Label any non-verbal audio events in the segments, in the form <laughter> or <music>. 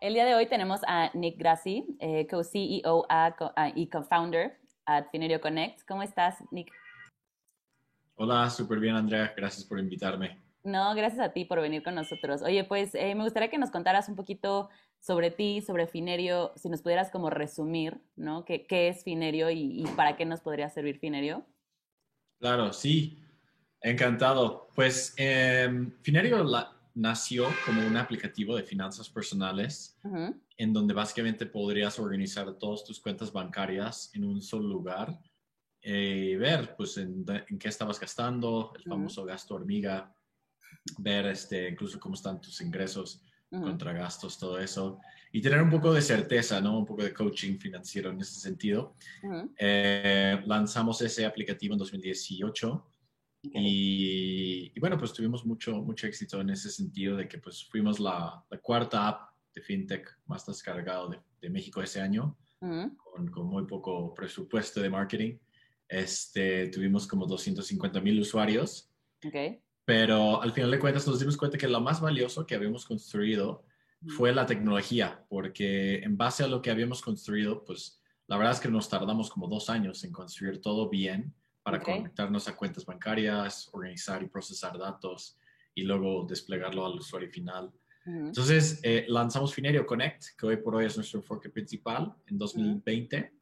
El día de hoy tenemos a Nick Grassi, eh, co-CEO y co-founder at Finerio Connect. ¿Cómo estás, Nick? Hola, súper bien, Andrea. Gracias por invitarme. No, gracias a ti por venir con nosotros. Oye, pues eh, me gustaría que nos contaras un poquito sobre ti, sobre Finerio, si nos pudieras como resumir, ¿no? ¿Qué, es Finerio y, para qué nos podría servir Finerio? Claro, sí. Encantado. Pues em, Finerio la, nació como un aplicativo de finanzas personales en donde básicamente podrías organizar todas tus cuentas bancarias en un solo lugar y ver pues en, qué estabas gastando, el famoso gasto hormiga, ver este, incluso cómo están tus ingresos contra gastos, todo eso, y tener un poco de certeza, ¿no? Un poco de coaching financiero en ese sentido. Eh, lanzamos ese aplicativo en 2018 y, bueno, pues tuvimos mucho, mucho éxito en ese sentido de que pues fuimos la, la cuarta app de fintech más descargado de, de México ese año, con, con, muy poco presupuesto de marketing. Este, tuvimos como 250 mil usuarios. Okay. Pero al final de cuentas nos dimos cuenta que lo más valioso que habíamos construido fue la tecnología, porque en base a lo que habíamos construido, pues la verdad es que nos tardamos como dos años en construir todo bien para conectarnos a cuentas bancarias, organizar y procesar datos y luego desplegarlo al usuario final. Entonces, eh, lanzamos Finerio Connect, que hoy por hoy es nuestro enfoque principal en 2020,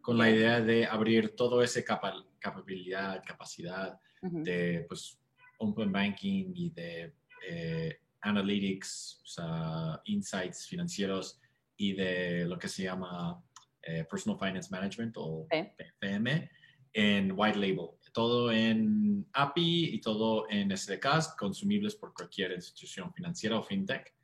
con la idea de abrir todo ese capa capacidad, capacidad de pues, open banking y de eh, analytics, o sea, insights financieros y de lo que se llama eh, Personal Finance Management o PFM en white label, todo en API y todo en SDKs consumibles por cualquier institución financiera o fintech.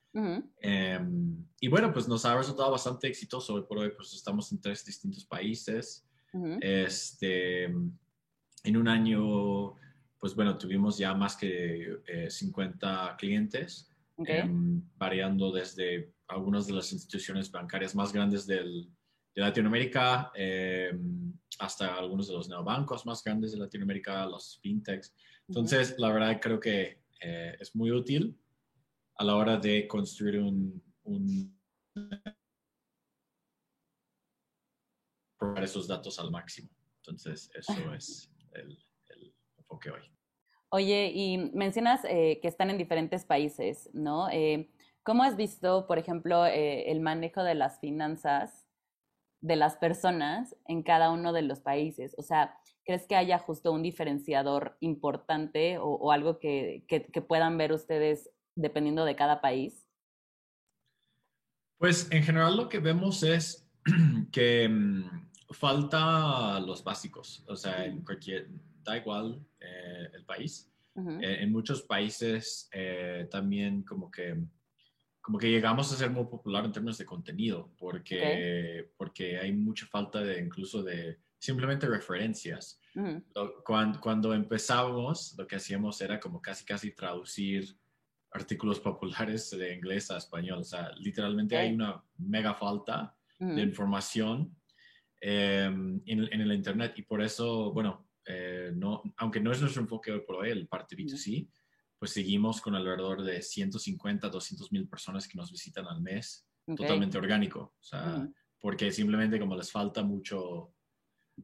Em, y bueno, pues nos ha resultado bastante exitoso. Hoy por hoy, pues estamos en tres distintos países. este, en un año, pues bueno, tuvimos ya más que 50 eh, clientes, em, variando desde algunas de las instituciones bancarias más grandes del, de Latinoamérica. Eh, hasta algunos de los neobancos más grandes de Latinoamérica, los fintechs. Entonces, la verdad creo que eh, es muy útil a la hora de construir un, un esos datos al máximo. Entonces, eso <laughs> es el, enfoque hoy. Oye, y mencionas eh, que están en diferentes países, ¿no? Eh, ¿Cómo has visto, por ejemplo, el manejo de las finanzas de las personas en cada uno de los países? O sea, ¿crees que haya justo un diferenciador importante o, algo que, puedan ver ustedes dependiendo de cada país? Pues en general lo que vemos es <clears throat> que mm, falta los básicos, o sea, en cualquier, da igual eh, el país. Eh, en muchos países eh, también como que como que llegamos a ser muy popular en términos de contenido, porque, porque hay mucha falta de incluso de simplemente referencias. cuando, cuando empezábamos, lo que hacíamos era como casi, casi traducir artículos <laughs> populares de inglés a español. O sea, literalmente hay una mega falta de información em, en, en, el Internet. Y por eso, bueno, eh, no, aunque no es nuestro enfoque hoy por hoy, el parte B2C, pues seguimos con alrededor de 150, 200 mil personas que nos visitan al mes, totalmente orgánico, o sea, porque simplemente como les falta mucho,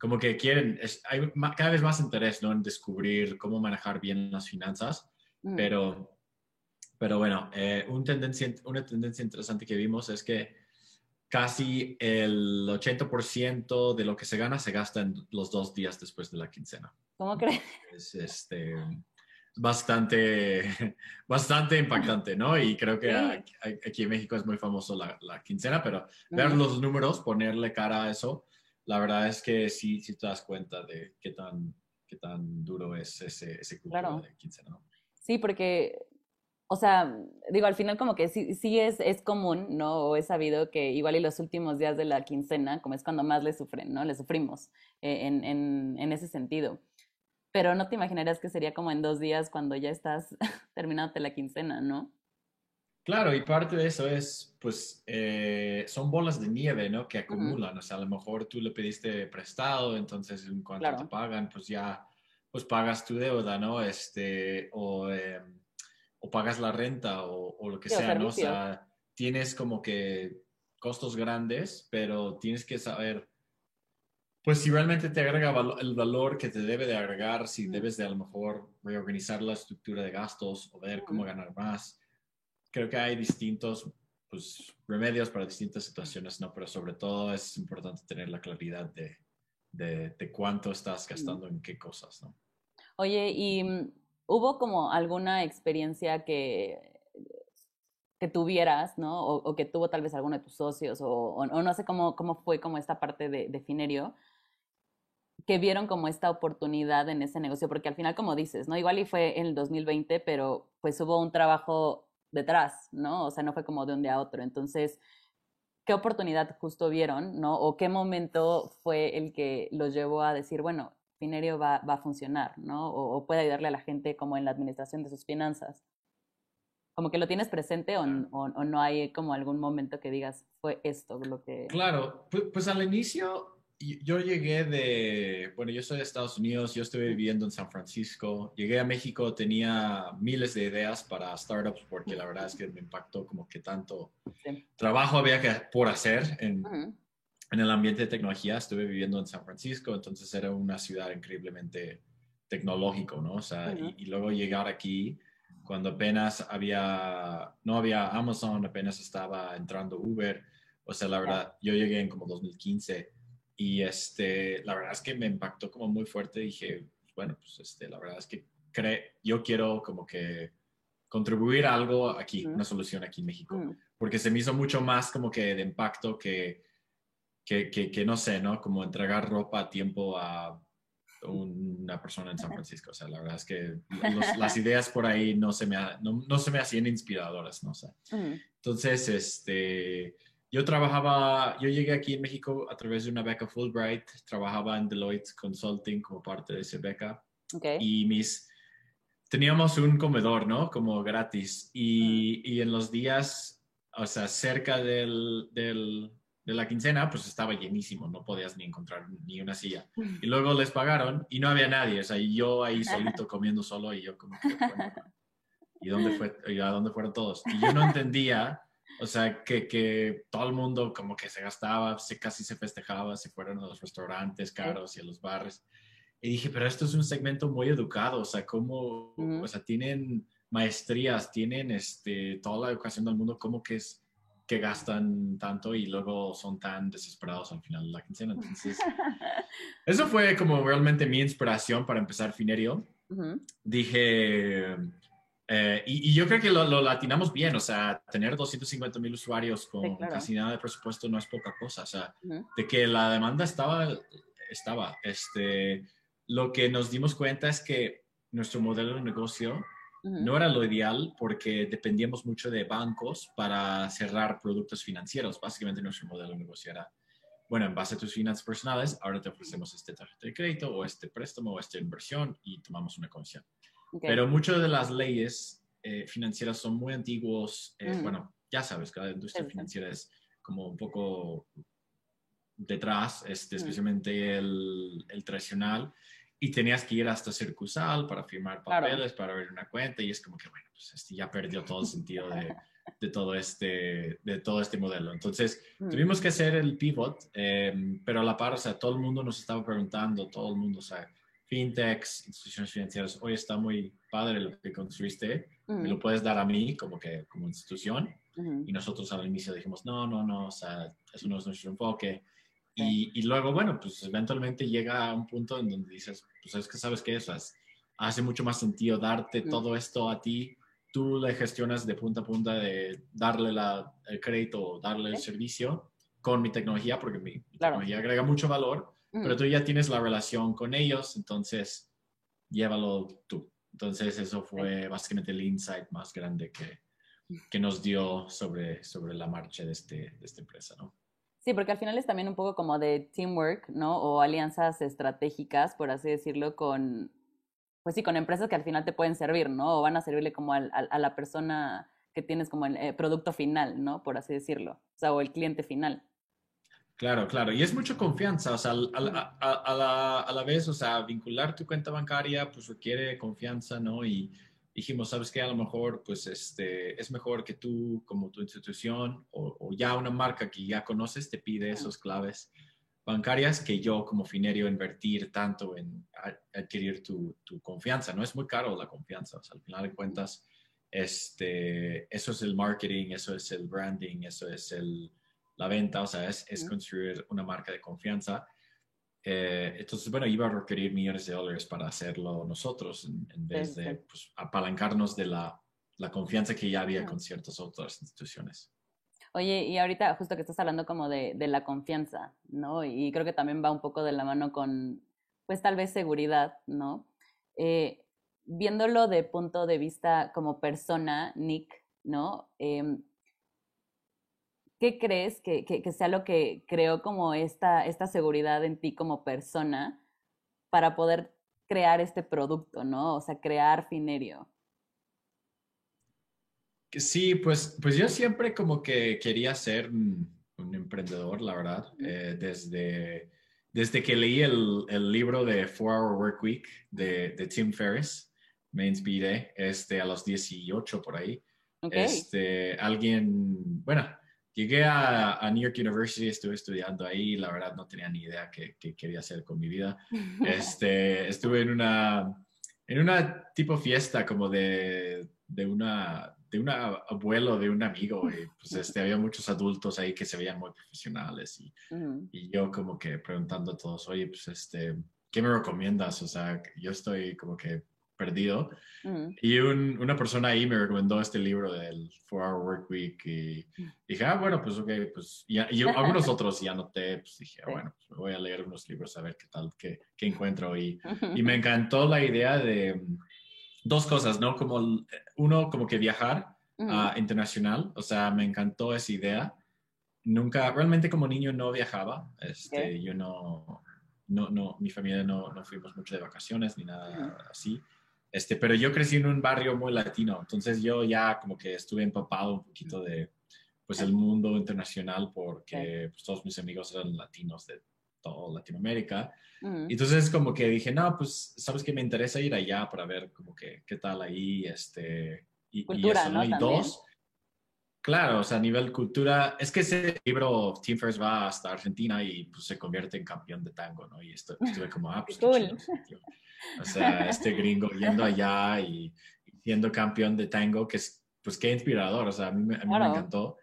como que quieren, hay cada vez más interés ¿no? en descubrir cómo manejar bien las finanzas, pero, pero bueno, eh, un tendencia, una tendencia interesante que vimos es que casi el 80% de lo que se gana se gasta en los dos días después de la quincena. ¿Cómo crees? Es, este, bastante, <laughs> bastante impactante, ¿no? Y creo que aquí en México es muy famoso la, la quincena, pero ver los números, ponerle cara a eso, la verdad es que sí, sí te das cuenta de qué tan, qué tan duro es ese, ese culto de quincena, ¿no? Sí, porque, o sea, digo, al final como que sí, sí es, es común, ¿no? O es sabido que igual y los últimos días de la quincena, como es cuando más le sufren, ¿no? Le sufrimos eh, en, en, en ese sentido pero no te imaginarías que sería como en dos días cuando ya estás <laughs> terminándote la quincena, ¿no? Claro, y parte de eso es, pues, eh, son bolas de nieve, ¿no? Que acumulan. O sea, a lo mejor tú le pediste prestado, entonces en cuanto te pagan, pues ya, pues pagas tu deuda, ¿no? Este, o, em, o pagas la renta o, o lo que sea, ¿no? O sea, tienes como que costos grandes, pero tienes que saber, pues si realmente te agrega el valor que te debe de agregar, si debes de a lo mejor reorganizar la estructura de gastos o ver cómo ganar más. Creo que hay distintos pues, remedios para distintas situaciones, ¿no? Pero sobre todo es importante tener la claridad de, de, de cuánto estás gastando en qué cosas, ¿no? Oye, ¿y mm, hubo como alguna experiencia que que tuvieras, ¿no? O, que tuvo tal vez alguno de tus socios, o, no sé cómo, cómo fue como esta parte de, de, Finerio, que vieron como esta oportunidad en ese negocio, porque al final, como dices, ¿no? Igual y fue en el 2020, pero pues hubo un trabajo detrás, ¿no? O sea, no fue como de un día a otro. Entonces, ¿qué oportunidad justo vieron, ¿no? O qué momento fue el que los llevó a decir, bueno, Finerio va, va a funcionar, ¿no? O, o puede ayudarle a la gente como en la administración de sus finanzas como que lo tienes presente o, no hay como algún momento que digas, fue esto lo que... Claro, pues, pues, al inicio yo llegué de, bueno, yo soy de Estados Unidos, yo estuve viviendo en San Francisco, llegué a México, tenía miles de ideas para startups porque la verdad es que me impactó como que tanto trabajo había que por hacer en, en el ambiente de tecnología, estuve viviendo en San Francisco, entonces era una ciudad increíblemente tecnológico, ¿no? O sea, y, y, luego llegar aquí cuando apenas había, no había Amazon, apenas estaba entrando Uber. O sea, la verdad, yo llegué en como 2015 y este, la verdad es que me impactó como muy fuerte. Dije, bueno, pues este, la verdad es que cre yo quiero como que contribuir a algo aquí, una solución aquí en México, mm. porque se me hizo mucho más como que de impacto que, que, que, que no sé, ¿no? Como entregar ropa a tiempo a una persona en San Francisco. O sea, la verdad es que las ideas por ahí no se me, no, se me hacían inspiradoras, no sé. Entonces, este, yo trabajaba, yo llegué aquí en México a través de una beca Fulbright, trabajaba en Deloitte Consulting como parte de esa beca. Y mis, teníamos un comedor, ¿no? Como gratis. Y, y en los días, o sea, cerca del, del de la quincena, pues estaba llenísimo, no podías ni encontrar ni una silla. Y luego les pagaron y no había nadie, o sea, yo ahí <laughs> solito comiendo solo y yo como que, ¿y dónde fue, y a dónde fueron todos? Y yo no entendía, o sea, que, que todo el mundo como que se gastaba, se, casi se festejaba, se fueron a los restaurantes caros y a los bares. Y dije, pero esto es un segmento muy educado, o sea, ¿cómo, o sea, tienen maestrías, tienen este, toda la educación del mundo, ¿cómo que es? que gastan tanto y luego son tan desesperados al final de la quincena. Entonces, <laughs> eso fue como realmente mi inspiración para empezar Finerio. Dije, eh, y, yo creo que lo, lo, latinamos bien, o sea, tener 250 mil usuarios con casi nada de presupuesto no es poca cosa, o sea, de que la demanda estaba, estaba. Este, lo que nos dimos cuenta es que nuestro modelo de negocio no era lo ideal porque dependíamos mucho de bancos para cerrar productos financieros. Básicamente nuestro modelo de negocio era, bueno, en base a tus finanzas personales, ahora te ofrecemos este tarjeta de crédito o este préstamo o esta inversión y tomamos una comisión. Pero muchas de las leyes eh, financieras son muy antiguos. Eh, bueno, ya sabes, cada industria financiera es como un poco detrás, este, especialmente el, el tradicional y tenías que ir hasta Circusal para firmar papeles, para abrir una cuenta y es como que, bueno, pues este ya perdió todo el sentido de, <laughs> de, todo, este, de todo este modelo. Entonces, mm. tuvimos que hacer el pivot, em, pero a la par, o sea, todo el mundo nos estaba preguntando, todo el mundo, o sea, fintechs, instituciones financieras, hoy está muy padre lo que construiste, me lo puedes dar a mí como que como institución. Y nosotros al inicio dijimos, no, no, no, o sea, eso no es nuestro enfoque y, luego, bueno, pues eventualmente llega a un punto en donde dices, pues es que sabes que eso hace mucho más sentido darte todo esto a ti. Tú le gestionas de punta a punta de darle la, el crédito o darle el servicio con mi tecnología, porque mi, tecnología agrega mucho valor, pero tú ya tienes la relación con ellos, entonces llévalo tú. Entonces eso fue básicamente el insight más grande que, que nos dio sobre, sobre la marcha de, este, de esta empresa, ¿no? Sí, porque al final es también un poco como de teamwork, ¿no? O alianzas estratégicas, por así decirlo, con, pues sí, con empresas que al final te pueden servir, ¿no? O van a servirle como a la persona que tienes como el eh, producto final, ¿no? Por así decirlo. O sea, o el cliente final. Claro, claro. Y es mucha confianza, o sea, a, la, a la, vez, o sea, vincular tu cuenta bancaria, pues requiere confianza, ¿no? Y, dijimos, ¿sabes qué? A lo mejor, pues, este, es mejor que tú, como tu institución o, ya una marca que ya conoces, te pide esos claves bancarias que yo como finerio invertir tanto en adquirir tu, confianza. No es muy caro la confianza. O sea, al final de cuentas, este, eso es el marketing, eso es el branding, eso es el, la venta, o sea, es, es construir una marca de confianza eh, entonces, bueno, iba a requerir millones de dólares para hacerlo nosotros en, vez de pues, apalancarnos de la, la, confianza que ya había con ciertas otras instituciones. Oye, y ahorita justo que estás hablando como de, de, la confianza, ¿no? Y creo que también va un poco de la mano con, pues tal vez seguridad, ¿no? Eh, viéndolo de punto de vista como persona, Nick, ¿no? Eh, ¿qué crees que, sea lo que creó como esta, esta seguridad en ti como persona para poder crear este producto, ¿no? O sea, crear Finerio. Sí, pues, pues yo siempre como que quería ser un, emprendedor, la verdad, eh, desde, desde que leí el, libro de Four Hour Work Week de, Tim Ferriss, me inspiré este, a los 18 por ahí. Este, alguien, bueno, Llegué a, New York University, estuve estudiando ahí, la verdad no tenía ni idea qué, quería hacer con mi vida. <laughs> Este, estuve en una, en una tipo fiesta como de, de una de un abuelo de un amigo y pues este, había muchos adultos ahí que se veían muy profesionales y, y yo como que preguntando a todos, oye, pues este, ¿qué me recomiendas? O sea, yo estoy como que perdido. Y una persona ahí me recomendó este libro del Four Hour Work Week y dije, ah, bueno, pues ok, pues ya, y algunos otros ya noté, pues dije, ah, bueno, pues voy a leer unos libros a ver qué tal, qué, qué encuentro. Y, <laughs> y me encantó la idea de mm, dos cosas, ¿no? Como uno, como que viajar a internacional, o sea, me encantó esa idea. Nunca, realmente como niño no viajaba, este, yo no, no, no, mi familia no, no fuimos mucho de vacaciones ni nada así. Este, pero yo crecí en un barrio muy latino, entonces yo ya como que estuve empapado un poquito de pues el mundo internacional porque pues, todos mis amigos eran latinos de toda Latinoamérica. Entonces como que dije, no, pues sabes que me interesa ir allá para ver como que qué tal ahí, este, y, cultura, ¿no? Y dos, claro, o sea, a nivel cultura, es que ese libro Team First va hasta Argentina y pues se convierte en campeón de tango, ¿no? Y esto, estuve como, ah, pues cool. O sea, este gringo yendo allá y, siendo campeón de tango, que es, pues qué inspirador, o sea, a mí, me encantó.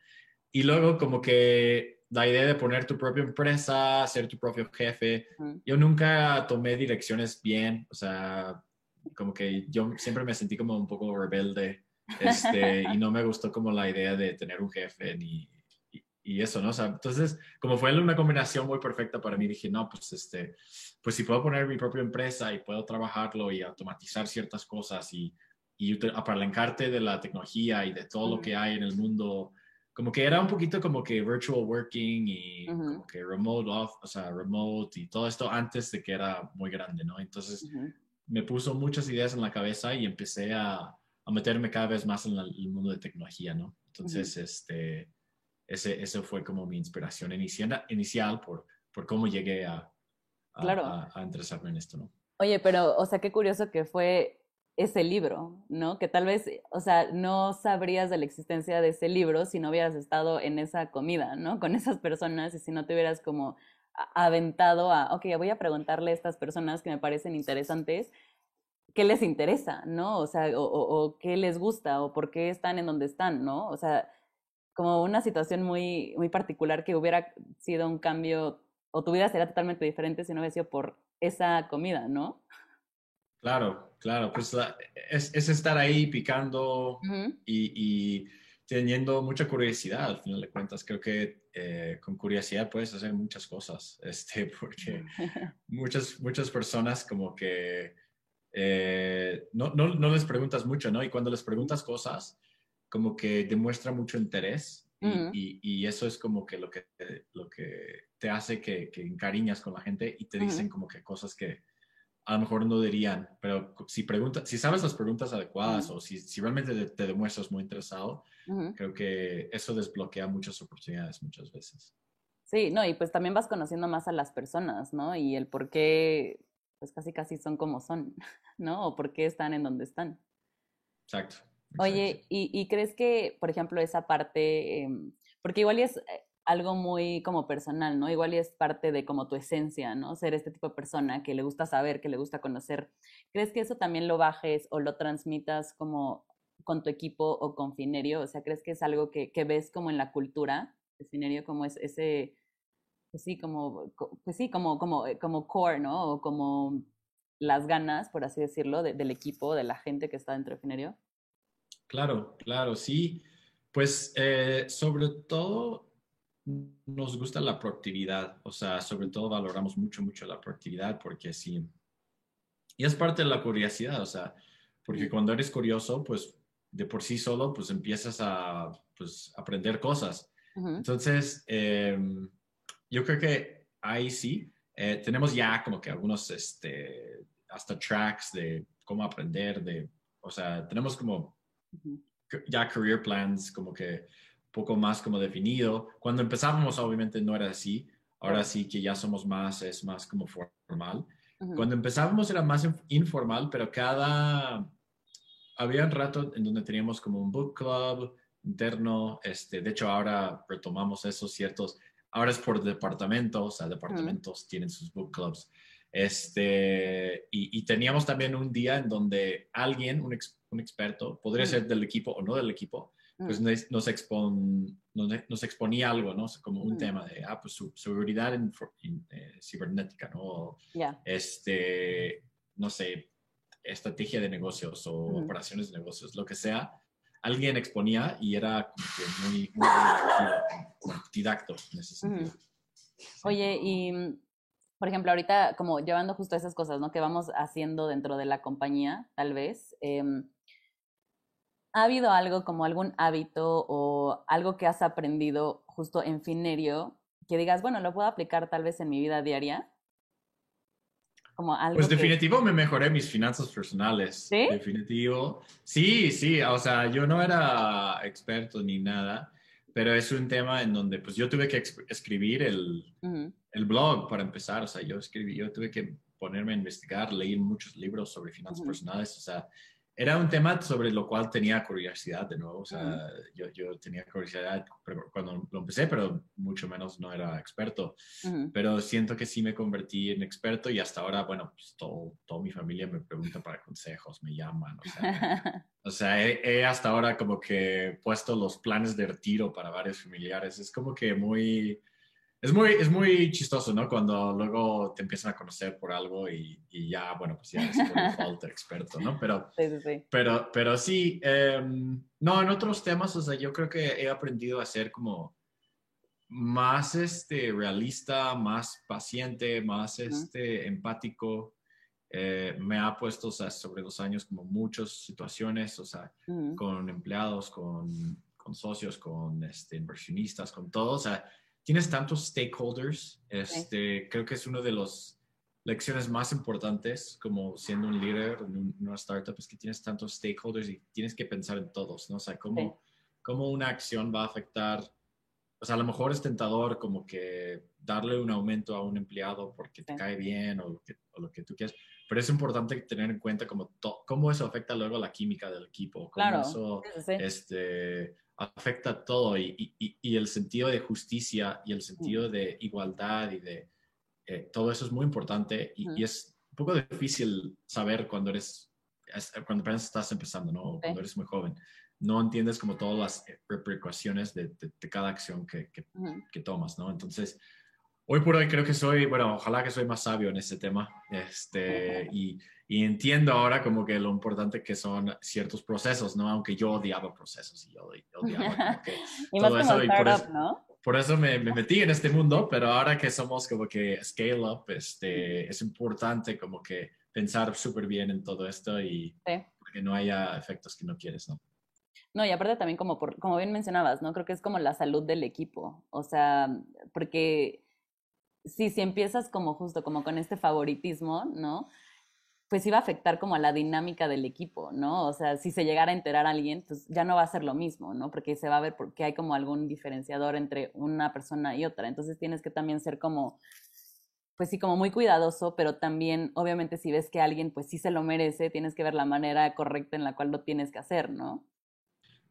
Y luego como que la idea de poner tu propia empresa, ser tu propio jefe, yo nunca tomé direcciones bien, o sea, como que yo siempre me sentí como un poco rebelde este, y no me gustó como la idea de tener un jefe ni, y eso, ¿no? O sea, entonces, como fue una combinación muy perfecta para mí, dije, no, pues, este, pues si puedo poner mi propia empresa y puedo trabajarlo y automatizar ciertas cosas y, y apalancarte de la tecnología y de todo lo que hay en el mundo, como que era un poquito como que virtual working y como que remote off, o sea, remote y todo esto antes de que era muy grande, ¿no? Entonces, me puso muchas ideas en la cabeza y empecé a, a meterme cada vez más en el mundo de tecnología, ¿no? Entonces, este ese, ese fue como mi inspiración inicial, inicial por, por cómo llegué a, a, a, interesarme en esto, ¿no? Oye, pero, o sea, qué curioso que fue ese libro, ¿no? Que tal vez, o sea, no sabrías de la existencia de ese libro si no hubieras estado en esa comida, ¿no? Con esas personas y si no te hubieras como aventado a, ok, voy a preguntarle a estas personas que me parecen interesantes, ¿qué les interesa, ¿no? O sea, o, o qué les gusta o por qué están en donde están, ¿no? O sea, como una situación muy, muy particular que hubiera sido un cambio o tu vida sería totalmente diferente si no hubiera sido por esa comida, ¿no? Claro, claro, pues es, es, estar ahí picando y, y, teniendo mucha curiosidad, al final de cuentas, creo que eh, con curiosidad puedes hacer muchas cosas, <laughs> este, porque <laughs> muchas, muchas personas como que eh, no, no, no les preguntas mucho, ¿no? Y cuando les preguntas cosas, como que demuestra mucho interés y, y, eso es como que lo que, lo que te hace que, que encariñas con la gente y te dicen como que cosas que a lo mejor no dirían, pero si preguntas, si sabes las preguntas adecuadas o si, si, realmente te, demuestras muy interesado, creo que eso desbloquea muchas oportunidades muchas veces. Sí, no, y pues también vas conociendo más a las personas, ¿no? Y el por qué, pues casi casi son como son, <laughs> ¿no? O por qué están en donde están. Exacto. Oye, ¿y, crees que, por ejemplo, esa parte, em, porque igual es eh, algo muy como personal, ¿no? Igual es parte de como tu esencia, ¿no? Ser este tipo de persona que le gusta saber, que le gusta conocer. ¿Crees que eso también lo bajes o lo transmitas como con tu equipo o con Finerio? O sea, ¿crees que es algo que, que ves como en la cultura de Finerio, como es ese, pues sí, como, pues sí, como, como, eh, como core, ¿no? O como las ganas, por así decirlo, del equipo, de la gente que está dentro de Finerio. Claro, claro, sí. Pues eh, sobre todo nos gusta la proactividad, o sea, sobre todo valoramos mucho, mucho la proactividad porque sí, y es parte de la curiosidad, o sea, porque cuando eres curioso, pues de por sí solo, pues empiezas a pues, aprender cosas. Entonces, em, yo creo que ahí sí, eh, tenemos ya como que algunos, este, hasta tracks de cómo aprender, de, o sea, tenemos como ya career plans como que poco más como definido. Cuando empezábamos obviamente no era así, ahora sí que ya somos más, es más como formal. Cuando empezábamos era más informal, pero cada, había un rato en donde teníamos como un book club interno, este, de hecho ahora retomamos esos ciertos, ahora es por departamentos, o sea, departamentos tienen sus book clubs. Este, y, teníamos también un día en donde alguien, un, un experto, podría ser del equipo o no del equipo, pues nos, nos, nos, exponía algo, ¿no? Como un tema de, ah, pues su, seguridad en, eh, cibernética, ¿no? Este, no sé, estrategia de negocios o operaciones de negocios, lo que sea. Alguien exponía y era como que muy, muy didacto en ese sentido. Oye, y por ejemplo, ahorita como llevando justo esas cosas, ¿no? Que vamos haciendo dentro de la compañía, tal vez. Em, ¿Ha habido algo como algún hábito o algo que has aprendido justo en Finerio que digas, bueno, lo puedo aplicar tal vez en mi vida diaria? Como algo pues definitivo me mejoré mis finanzas personales. ¿Sí? Definitivo. Sí, sí, o sea, yo no era experto ni nada, pero es un tema en donde pues yo tuve que escribir el, el blog para empezar, o sea, yo escribí, yo tuve que ponerme a investigar, leer muchos libros sobre finanzas personales, o sea, era un tema sobre lo cual tenía curiosidad de nuevo, o sea, yo, yo, tenía curiosidad cuando lo empecé, pero mucho menos no era experto, pero siento que sí me convertí en experto y hasta ahora, bueno, pues todo, toda mi familia me pregunta para consejos, me llaman, o sea, <laughs> o sea he, he, hasta ahora como que puesto los planes de retiro para varios familiares, es como que muy es muy, es muy chistoso, ¿no? Cuando luego te empiezan a conocer por algo y, y ya, bueno, pues ya eres por <laughs> default experto, ¿no? Pero sí, sí, sí. Pero, pero sí em, no, en otros temas, o sea, yo creo que he aprendido a ser como más este, realista, más paciente, más este, empático. Eh, me ha puesto, o sea, sobre los años como muchas situaciones, o sea, con empleados, con, con socios, con este, inversionistas, con todo, o sea, tienes tantos stakeholders, este, creo que es una de las lecciones más importantes como siendo un líder en una startup, es que tienes tantos stakeholders y tienes que pensar en todos, ¿no? O sea, cómo, cómo una acción va a afectar, o sea, a lo mejor es tentador como que darle un aumento a un empleado porque te cae bien o lo, que, o lo que tú quieras, pero es importante tener en cuenta como cómo eso afecta luego la química del equipo, cómo claro. eso, este, afecta todo y, y, el sentido de justicia y el sentido de igualdad y de eh, todo eso es muy importante y, es un poco difícil saber cuando eres, cuando apenas estás empezando, ¿no? O cuando eres muy joven. No entiendes como todas las eh, repercusiones de, de, cada acción que, que, que, tomas, ¿no? Entonces, hoy por hoy creo que soy, bueno, ojalá que soy más sabio en ese tema este, y, y entiendo ahora como que lo importante que son ciertos procesos, ¿no? Aunque yo odiaba procesos y yo odiaba que <laughs> y todo eso. Y por eso, ¿no? por eso me, me, metí en este mundo, pero ahora que somos como que scale up, este, es importante como que pensar súper bien en todo esto y que no haya efectos que no quieres, ¿no? No, y aparte también como, por, como bien mencionabas, ¿no? Creo que es como la salud del equipo, o sea, porque sí, si empiezas como justo como con este favoritismo, ¿no? pues iba a afectar como a la dinámica del equipo, ¿no? O sea, si se llegara a enterar a alguien, pues ya no va a ser lo mismo, ¿no? Porque se va a ver porque hay como algún diferenciador entre una persona y otra. Entonces tienes que también ser como, pues sí, como muy cuidadoso, pero también, obviamente, si ves que alguien, pues sí se lo merece, tienes que ver la manera correcta en la cual lo tienes que hacer, ¿no?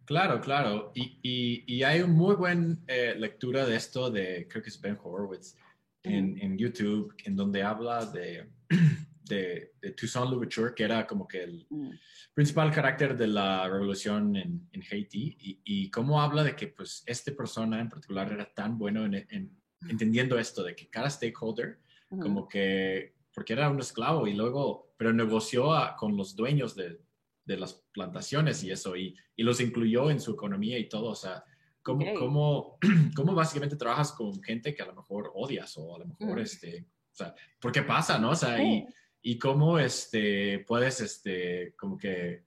Claro, claro. Y, y, y hay una muy buena eh, lectura de esto de, creo que es Ben Horowitz, en, en YouTube, en donde habla de, <clears throat> de, de Toussaint Louverture, que era como que el Mm, principal carácter de la revolución en, en Haití, y, y cómo habla de que pues esta persona en particular era tan bueno en, en entendiendo esto, de que cada stakeholder, ujú. como que, porque era un esclavo y luego, pero negoció a- con los dueños de, de las plantaciones y eso, y, y los incluyó en su economía y todo, o sea, cómo, Ok. cómo, <clears throat> cómo básicamente trabajas con gente que a lo mejor odias o a lo mejor, Ujú. este, o sea, ¿por qué pasa, no? O sea, y, Sí. y cómo, este, puedes, este, como que,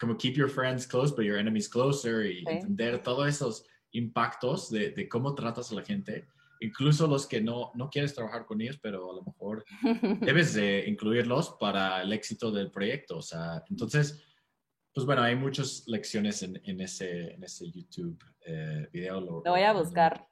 como keep your friends close, but your enemies closer, y Sí. entender todos esos impactos de, de cómo tratas a la gente, incluso los que no, no quieres trabajar con ellos, pero a lo mejor <laughs> debes de incluirlos para el éxito del proyecto. O sea, entonces, pues bueno, hay muchas lecciones en, en ese, en ese YouTube eh, video. Lo, Lo voy a buscar.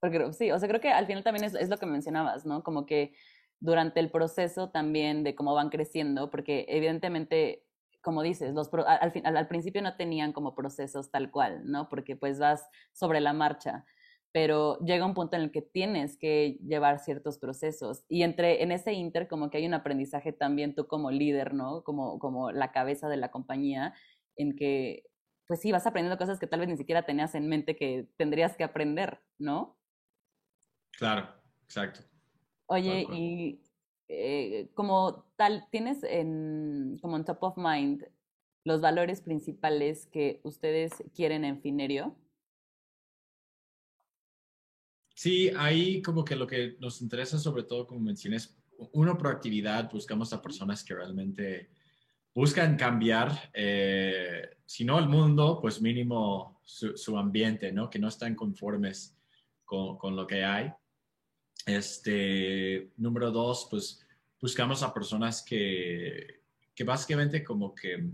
Porque sí, o sea, creo que al final también es, es lo que mencionabas, ¿no? Como que durante el proceso también de cómo van creciendo, porque evidentemente, como dices, los pro- al, al, al principio no tenían como procesos tal cual, ¿no? Porque pues vas sobre la marcha, pero llega un punto en el que tienes que llevar ciertos procesos y entre en ese inter como que hay un aprendizaje también tú como líder, ¿no? Como, como la cabeza de la compañía, en que pues sí, vas aprendiendo cosas que tal vez ni siquiera tenías en mente que tendrías que aprender, ¿no? Claro, exacto. Oye, y eh, como tal, ¿tienes en, como en top of mind los valores principales que ustedes quieren en Finerio? Sí, ahí como que lo que nos interesa sobre todo, como mencioné, uno, proactividad. Buscamos a personas que realmente buscan cambiar, eh, si no el mundo, pues mínimo su, ambiente, ¿no? Que no están conformes con, lo que hay. Este, número dos, pues buscamos a personas que, que básicamente como que,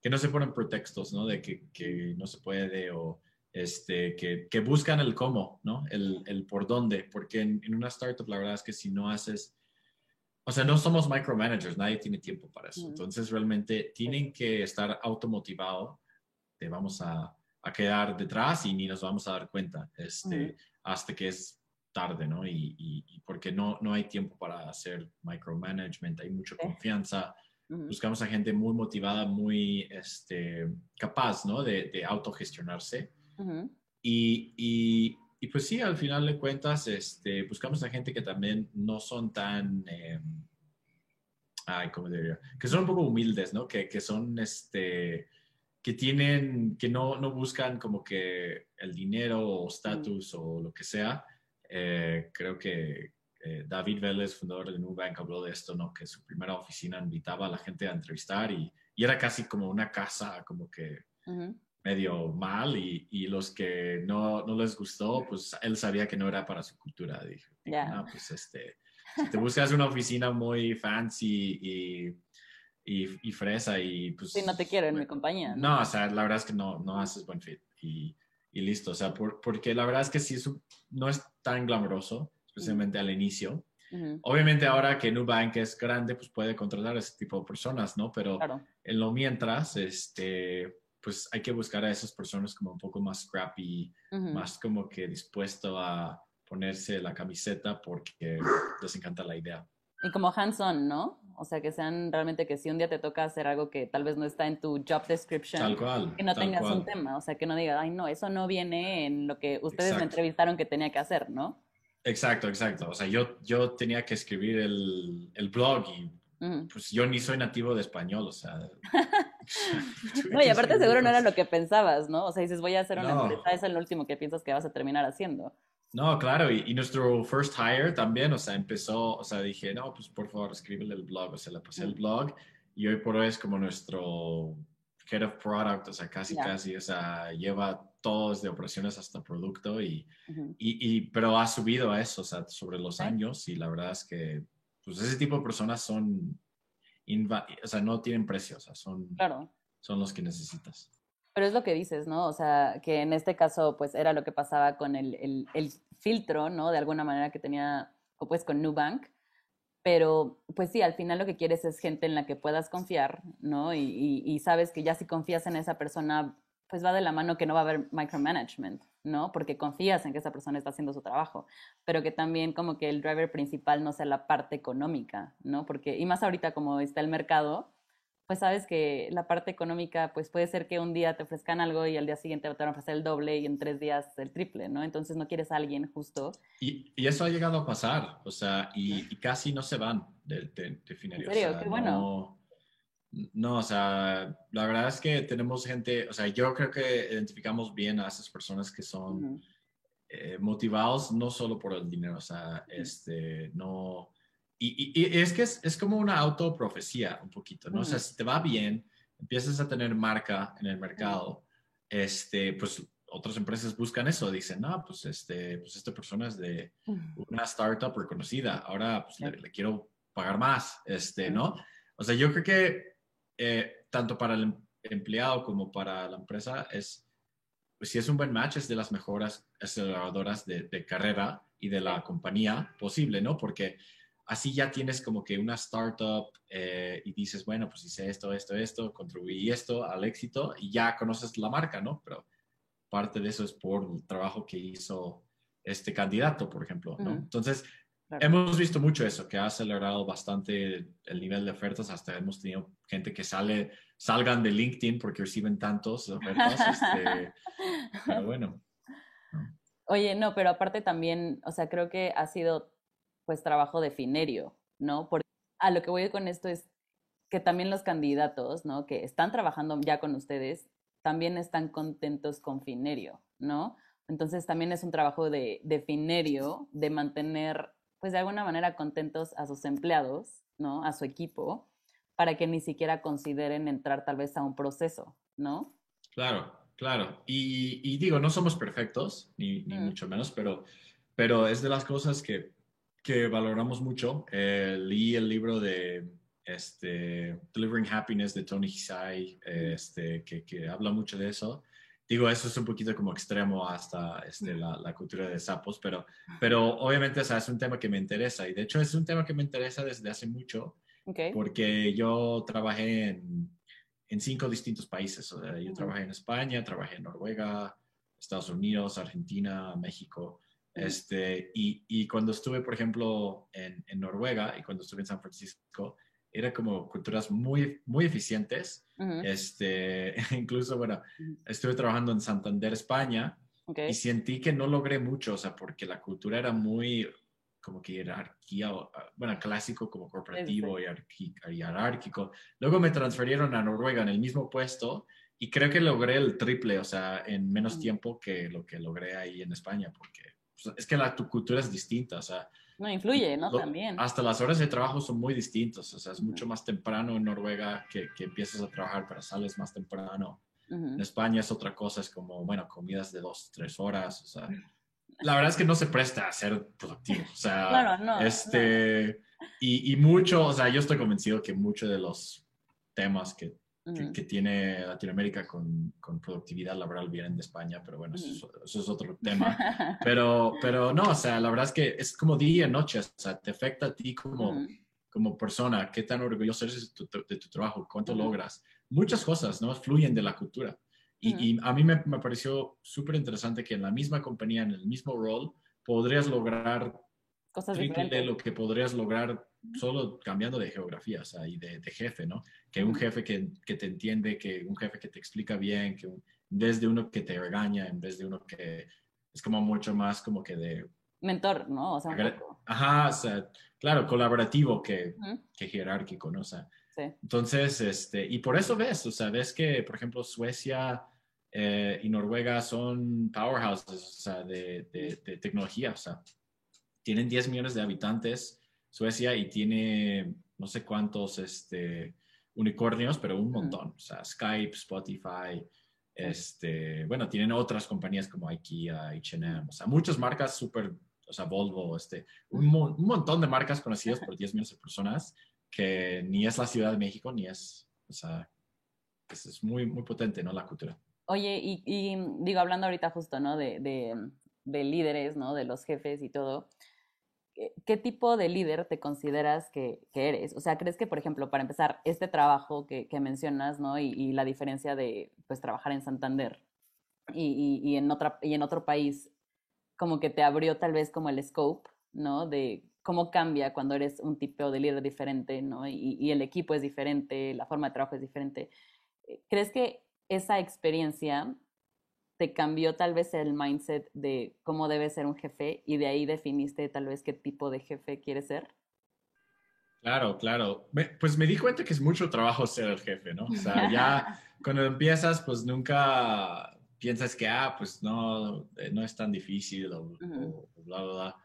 que no se ponen pretextos, ¿no? De que no se puede o este, que, que buscan el cómo, ¿no? El, el por dónde, porque en, en, una startup la verdad es que si no haces, o sea, no somos micromanagers, nadie tiene tiempo para eso. Entonces realmente tienen que estar automotivados, te vamos a, a, quedar detrás y ni nos vamos a dar cuenta este, hasta que es tarde, ¿no? Y, y, y, porque no, no hay tiempo para hacer micromanagement, hay mucha confianza. Uh -huh. Buscamos a gente muy motivada, muy este, capaz, ¿no? De, de autogestionarse. Uh -huh. y, y, y, pues sí, al final de cuentas, este, buscamos a gente que también no son tan, eh, ay, ¿cómo diría? Que son un poco humildes, ¿no? Que, que son, este, que tienen, que no, no buscan como que el dinero o estatus uh -huh. o lo que sea. Eh, creo que eh, David Vélez, fundador de Nubank, habló de esto, ¿no? Que su primera oficina invitaba a la gente a entrevistar y, y era casi como una casa, como que uh -huh. Medio mal y, y los que no, no, les gustó, pues él sabía que no era para su cultura. Dijo, yeah. no, pues este, si te buscas una oficina muy fancy y, y, y fresa y pues... Sí, no te quiero en mi compañía. ¿no? no, o sea, la verdad es que no, no haces buen fit y, y listo, o sea, por, porque la verdad es que sí, es, no es tan glamoroso, especialmente -huh. al inicio. Uh -huh. Obviamente ahora que Nubank es grande, pues puede contratar a ese tipo de personas, ¿no? Pero claro. en lo mientras, este, pues hay que buscar a esas personas como un poco más scrappy, Uh -huh. más como que dispuesto a ponerse la camiseta porque les encanta la idea. Y como hands-on, ¿no? O sea, que sean realmente que si un día te toca hacer algo que tal vez no está en tu job description, tal cual, que no tal tengas cual. un tema, o sea, que no digas, ay, no, eso no viene en lo que ustedes Exacto. me entrevistaron que tenía que hacer, ¿no? Exacto, exacto. O sea, yo, yo tenía que escribir el, el blog y Uh -huh. pues yo ni soy nativo de español, o sea. <laughs> <laughs> no, y aparte seguro no era lo que pensabas, ¿no? O sea, dices, voy a hacer una No. empresa, es el último que piensas que vas a terminar haciendo. No, claro, y, y, nuestro first hire también, o sea, empezó, o sea, dije, no, pues por favor, escríbele el blog, o sea, le pasé el blog y hoy por hoy es como nuestro head of product, o sea, casi, Yeah. casi, o sea, lleva todo desde operaciones hasta producto y, Uh -huh. y, y, pero ha subido a eso, o sea, sobre los años y la verdad es que, pues ese tipo de personas son, o sea, no tienen precio, o sea, son, Claro. son los que necesitas. Pero es lo que dices, ¿no? O sea, que en este caso, pues era lo que pasaba con el, el, el filtro, ¿no? De alguna manera que tenía pues con Nubank, pero pues sí, al final lo que quieres es gente en la que puedas confiar, ¿no? Y, y, sabes que ya si confías en esa persona, pues va de la mano que no va a haber micromanagement, ¿no? Porque confías en que esa persona está haciendo su trabajo, pero que también como que el driver principal no sea la parte económica, ¿no? Porque, y más ahorita como está el mercado, pues sabes que la parte económica, pues puede ser que un día te ofrezcan algo y al día siguiente te van a ofrecer el doble y en tres días el triple, ¿no? Entonces no quieres a alguien justo. Y, y eso ha llegado a pasar, o sea, y, casi no se van de, de, de ¿En serio? Qué bueno. No, o sea, la verdad es que tenemos gente, o sea, yo creo que identificamos bien a esas personas que son eh, motivados no solo por el dinero, o sea, este, no y, es que es, como una autoprofecía un poquito, ¿no? O sea, si te va bien, empiezas a tener marca en el mercado, este, pues otras empresas buscan eso, dicen, no, pues, este, pues esta persona es de una startup reconocida, ahora pues, le, quiero pagar más, este, ¿no? O sea, yo creo que eh, tanto para el em, empleado como para la empresa es, si es un buen match, es de las mejores aceleradoras de, de carrera y de la compañía posible, ¿no? Porque así ya tienes como que una startup eh, y dices, bueno, pues hice esto, esto, esto, contribuí esto al éxito y ya conoces la marca, ¿no? Pero parte de eso es por el trabajo que hizo este candidato, por ejemplo, ¿no? Entonces, hemos visto mucho eso, que ha acelerado bastante el nivel de ofertas, hasta hemos tenido gente que sale, salgan de LinkedIn porque reciben tantos ofertas, este, <laughs> pero bueno. Oye, no, pero aparte también, o sea, creo que ha sido pues trabajo de Finerio, ¿no? Porque a lo que voy con esto es que también los candidatos, ¿no? Que están trabajando ya con ustedes, también están contentos con Finerio, ¿no? Entonces también es un trabajo de, de Finerio de mantener, pues de alguna manera contentos a sus empleados, ¿no? A su equipo, para que ni siquiera consideren entrar tal vez a un proceso, ¿no? Claro, claro. Y, digo, no somos perfectos, ni, ni mm. mucho menos, pero, pero es de las cosas que que valoramos mucho. Eh, leí el libro de este, Delivering Happiness de Tony Hisai, este, que, que, habla mucho de eso. Digo, eso es un poquito como extremo hasta este, la, la, cultura de sapos, pero, pero obviamente es un tema que me interesa y de hecho es un tema que me interesa desde hace mucho porque yo trabajé en, en, cinco distintos países. yo trabajé en España, trabajé en Noruega, Estados Unidos, Argentina, México. Este, y, y, cuando estuve, por ejemplo, en, en, Noruega y cuando estuve en San Francisco, era como culturas muy, muy eficientes. este, <laughs> incluso, bueno, estuve trabajando en Santander, España, y sentí que no logré mucho, o sea, porque la cultura era muy como que jerarquía, ah, bueno, clásico como corporativo y jerárquico. Luego me transferieron a Noruega en el mismo puesto y creo que logré el triple, o sea, en menos tiempo que lo que logré ahí en España, porque pues, es que la, tu cultura es distinta, o sea. No, influye, ¿no? También. Hasta las horas de trabajo son muy distintas, o sea, es mucho más temprano en Noruega que, que empiezas a trabajar, pero sales más temprano. En España es otra cosa, es como, bueno, comidas de dos, tres horas, o sea. <laughs> La verdad es que no se presta a ser productivo, o sea. claro, no. Este. Y, y mucho, o sea, yo estoy convencido que muchos de los temas que que, tiene Latinoamérica con, con, productividad laboral vienen de España, pero bueno, eso, es otro tema. <laughs> Pero, pero no, o sea, la verdad es que es como día y noche, o sea, te afecta a ti como, como persona, qué tan orgulloso eres de tu, trabajo, cuánto logras. Muchas cosas, ¿no? Fluyen de la cultura. Y, y a mí me, me pareció súper interesante que en la misma compañía, en el mismo rol, podrías lograr cosas de lo que podrías lograr solo cambiando de geografía, o sea, y de, jefe, ¿no? Que un jefe que, que, te entiende, que un jefe que te explica bien, que en vez de uno que te regaña, en vez de uno que es como mucho más como que de... Mentor, ¿no? O sea, Ajá, o sea, claro, colaborativo que, que jerárquico, ¿no? O sea, sí. entonces, este, y por eso ves, o sea, ves que, por ejemplo, Suecia eh, y Noruega son powerhouses, o sea, de, de, de tecnología, o sea, tienen 10 millones de habitantes, Suecia y tiene no sé cuántos este, unicornios, pero un montón. O sea, Skype, Spotify, este, bueno, tienen otras compañías como IKEA, H&M, o sea, muchas marcas súper, o sea, Volvo, este, un, montón de marcas conocidas por 10 millones de personas que ni es la Ciudad de México, ni es, o sea, es, muy, muy potente, ¿no? La cultura. Oye, y, digo, hablando ahorita justo, ¿no? De, de, de líderes, ¿no? De los jefes y todo ¿qué tipo de líder te consideras que, eres? O sea, ¿crees que, por ejemplo, para empezar, este trabajo que, mencionas, ¿no? Y, la diferencia de, pues, trabajar en Santander y, en otra, y en otro país, como que te abrió tal vez como el scope, ¿no? De cómo cambia cuando eres un tipo de líder diferente, ¿no? Y, el equipo es diferente, la forma de trabajo es diferente. ¿Crees que esa experiencia te cambió tal vez el mindset de cómo debe ser un jefe y de ahí definiste tal vez qué tipo de jefe quieres ser? Claro, claro. pues me di cuenta que es mucho trabajo ser el jefe, ¿no? O sea, ya <laughs> cuando empiezas, pues nunca piensas que, ah, pues no, eh, no es tan difícil o, bla, bla, bla.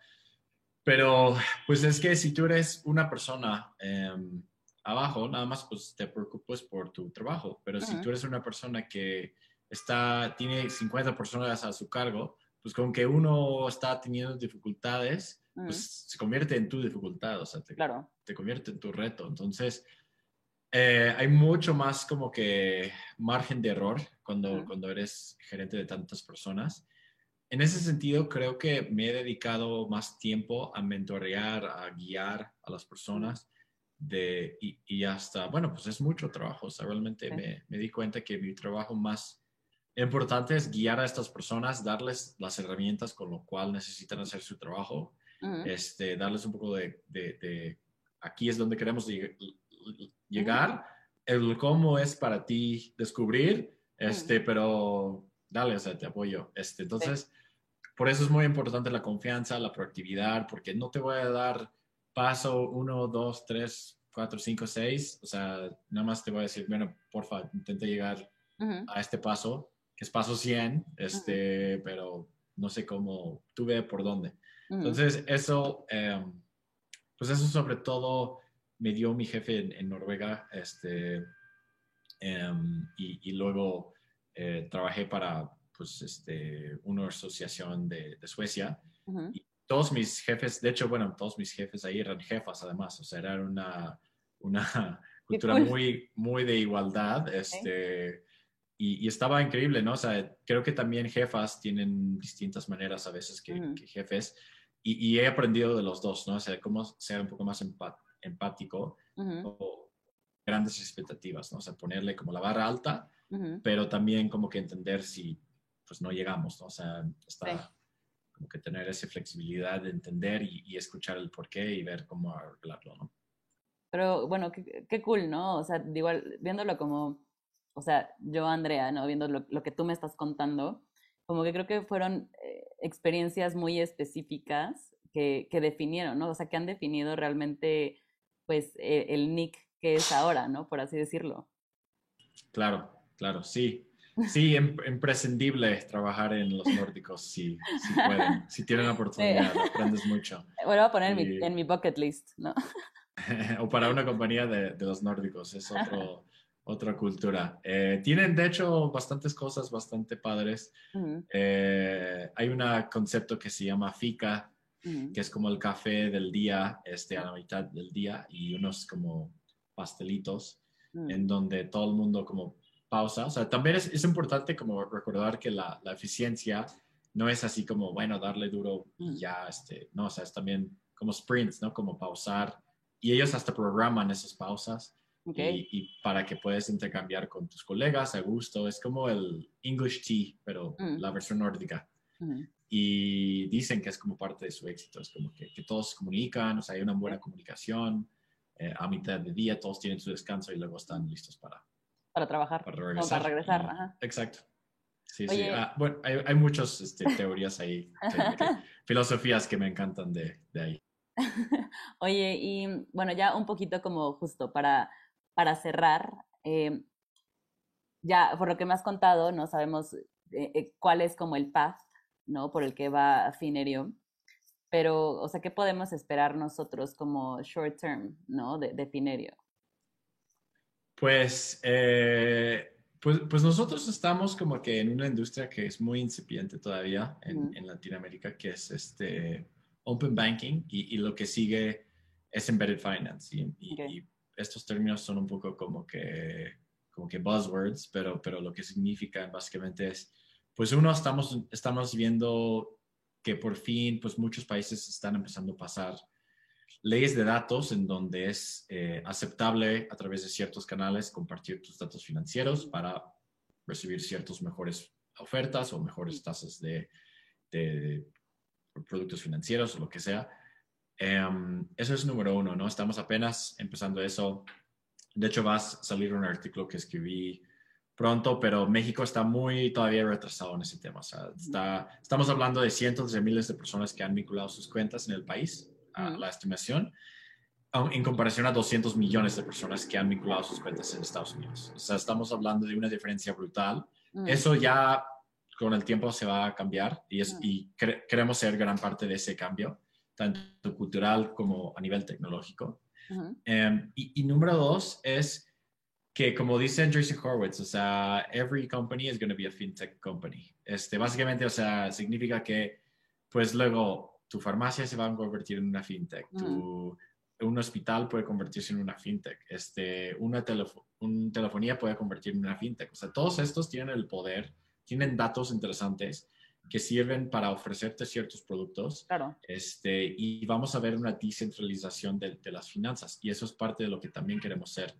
Pero, pues es que si tú eres una persona em, abajo, nada más pues te preocupas por tu trabajo. Pero si tú eres una persona que está, tiene 50 personas a su cargo, pues con que uno está teniendo dificultades, pues se convierte en tu dificultad, o sea, te, claro. te convierte en tu reto. Entonces, eh, hay mucho más como que margen de error cuando, cuando eres gerente de tantas personas. En ese sentido, creo que me he dedicado más tiempo a mentorear, a guiar a las personas de, y, hasta, bueno, pues es mucho trabajo. O sea, realmente me, me, di cuenta que mi trabajo más importante es guiar a estas personas, darles las herramientas con lo cual necesitan hacer su trabajo, este, darles un poco de, de, aquí es donde queremos llegar, el cómo es para ti descubrir, este, pero dale, o sea, te apoyo. Este, entonces, por eso es muy importante la confianza, la proactividad, porque no te voy a dar paso uno, dos, tres, cuatro, cinco, seis, o sea, nada más te voy a decir, bueno, porfa, intenta llegar a este paso que es paso 100, este, pero no sé cómo, tú ve por dónde. Entonces, eso, em, pues eso sobre todo me dio mi jefe en, Noruega, este, em, y, luego eh, trabajé para, pues, este, una asociación de, Suecia. Y todos mis jefes, de hecho, bueno, todos mis jefes ahí eran jefas además, o sea, era una, una <laughs> cultura muy, muy de igualdad, este, y, estaba increíble, ¿no? O sea, creo que también jefas tienen distintas maneras a veces que, jefes. Y, he aprendido de los dos, ¿no? O sea, cómo ser un poco más empático o grandes expectativas, ¿no? O sea, ponerle como la barra alta, pero también como que entender si pues no llegamos, ¿no? O sea, está como que tener esa flexibilidad de entender y, escuchar el porqué y ver cómo arreglarlo, ¿no? Pero bueno, qué, qué cool, ¿no? O sea, igual viéndolo como o sea, yo, Andrea, ¿no? Viendo lo, que tú me estás contando, como que creo que fueron eh, experiencias muy específicas que, que, definieron, ¿no? O sea, que han definido realmente, pues, e, el Nick que es ahora, ¿no? Por así decirlo. Claro, claro, sí. Sí, imprescindible trabajar en los nórdicos, si, si pueden, si tienen la <laughs> oportunidad, aprendes mucho. <laughs> Bueno, a poner en, mi, bucket list, ¿no? <laughs> o para una compañía de, de los nórdicos, es otro, otra cultura. Eh, tienen, de hecho, bastantes cosas bastante padres. Eh, hay un concepto que se llama fika, que es como el café del día, este, a la mitad del día, y unos como pastelitos, en donde todo el mundo como pausa. O sea, también es, es importante como recordar que la, la, eficiencia no es así como, bueno, darle duro y ya, este, no, o sea, es también como sprints, ¿no? Como pausar. Y ellos hasta programan esas pausas. Y, para que puedas intercambiar con tus colegas a gusto. Es como el English Tea, pero mm. la versión nórdica. Y dicen que es como parte de su éxito. Es como que, que todos comunican, o sea, hay una buena comunicación. Eh, a mitad de día todos tienen su descanso y luego están listos para... Para trabajar. Para regresar. para regresar, Exacto. Sí, sí. Ah, bueno, hay, hay muchas este, teorías ahí, <laughs> filosofías que me encantan de, de ahí. <laughs> Oye, y bueno, ya un poquito como justo para para cerrar, eh, ya por lo que me has contado, no sabemos eh, eh, cuál es como el path, ¿no? Por el que va Finerio. Pero, o sea, ¿qué podemos esperar nosotros como short term, ¿no? De, Finerio. Pues, pues, pues, nosotros estamos como que en una industria que es muy incipiente todavía en, Latinoamérica, que es este Open Banking y, lo que sigue es Embedded Finance. y estos términos son un poco como que, como que buzzwords, pero, pero lo que significan básicamente es, pues uno, estamos, estamos viendo que por fin, pues muchos países están empezando a pasar leyes de datos en donde es eh, aceptable a través de ciertos canales compartir tus datos financieros para recibir ciertos mejores ofertas o mejores tasas de, productos financieros o lo que sea. Em, eso es número uno, ¿no? Estamos apenas empezando eso. De hecho, va a salir un artículo que escribí pronto, pero México está muy todavía retrasado en ese tema. O sea, está, estamos hablando de cientos de miles de personas que han vinculado sus cuentas en el país, a la estimación, en comparación a 200 millones de personas que han vinculado sus cuentas en Estados Unidos. O sea, estamos hablando de una diferencia brutal. Eso ya con el tiempo se va a cambiar y, es, y queremos ser gran parte de ese cambio, tanto cultural como a nivel tecnológico. Em, y, y número dos es que como dice Jason Horowitz, o sea, every company is going to be a fintech company. Este, básicamente, o sea, significa que, pues luego, tu farmacia se va a convertir en una fintech, tu, un hospital puede convertirse en una fintech, este, una, telefonía puede convertirse en una fintech. O sea, todos estos tienen el poder, tienen datos interesantes que sirven para ofrecerte ciertos productos. Claro. Este, y vamos a ver una descentralización de, de las finanzas. Y eso es parte de lo que también queremos ser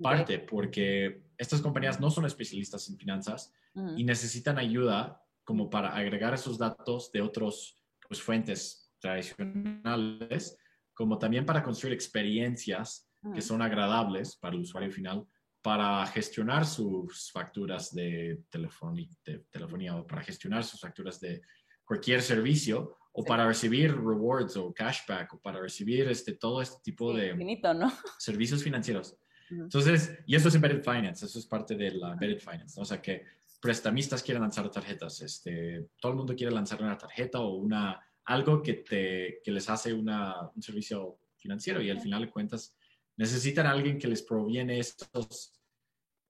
parte porque estas compañías no son especialistas en finanzas y necesitan ayuda como para agregar esos datos de otras pues, fuentes tradicionales, como también para construir experiencias que son agradables para el usuario final, para gestionar sus facturas de, de telefonía o para gestionar sus facturas de cualquier servicio o para recibir rewards o cashback o para recibir este, todo este tipo de ¿no? <laughs> servicios financieros. Entonces, y eso es Embedded Finance, eso es parte de la Embedded Finance, ¿no? o sea que prestamistas quieren lanzar tarjetas, este, todo el mundo quiere lanzar una tarjeta o una, algo que, te, que les hace una, un servicio financiero y al final de cuentas necesitan a alguien que les proviene esos,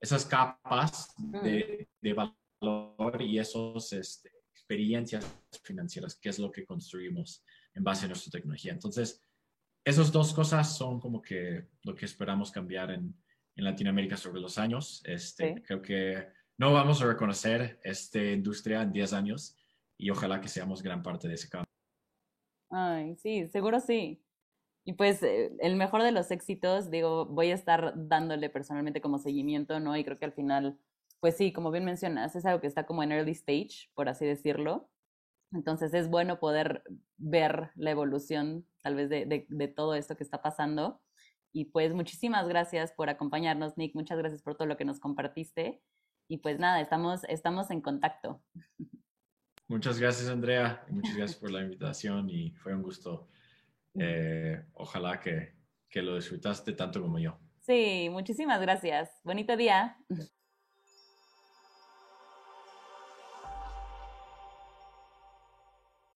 esas capas de, de valor y esas este, experiencias financieras, que es lo que construimos en base a nuestra tecnología. Entonces, esas dos cosas son como que lo que esperamos cambiar en, en Latinoamérica sobre los años. Este, Creo que no vamos a reconocer esta industria en 10 años y ojalá que seamos gran parte de ese cambio. Ay, sí, seguro sí. Y pues eh, el mejor de los éxitos, digo, voy a estar dándole personalmente como seguimiento, ¿no? Y creo que al final, pues sí, como bien mencionas, es algo que está como en early stage, por así decirlo. Entonces es bueno poder ver la evolución tal vez de, todo esto que está pasando. Y pues muchísimas gracias por acompañarnos, Nick. Muchas gracias por todo lo que nos compartiste. Y pues nada, estamos, estamos en contacto. Muchas gracias, Andrea. Muchas gracias por la invitación y fue un gusto. Eh, ojalá que, que lo disfrutaste tanto como yo. Sí, muchísimas gracias. Bonito día.